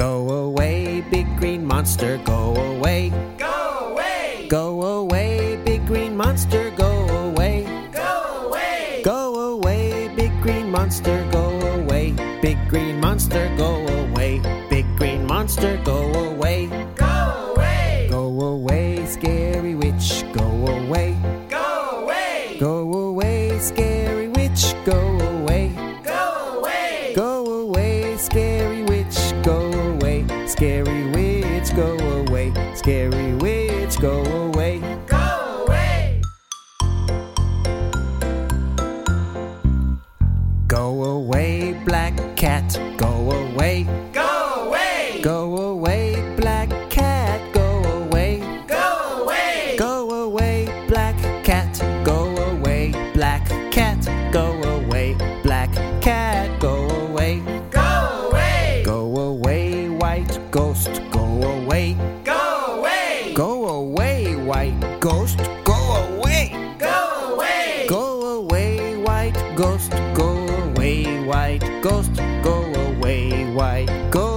Go away, big green monster, go away. Go away! Go away, big green monster, go away. Go away! Go away, big green monster, go away. Big green monster, go away. Big green monster, go away. Go Scary witch, go away. Go away! Go away, black cat, go away. Go away! Go away, black cat, go away. Go away! Go away, black cat, go away. Black cat, go away. Black cat, go away. Go away! Go away, white ghost, go away. Go! Go away, white ghost, go away. Go away! Go away, white ghost, go away, white ghost, go away, white ghost.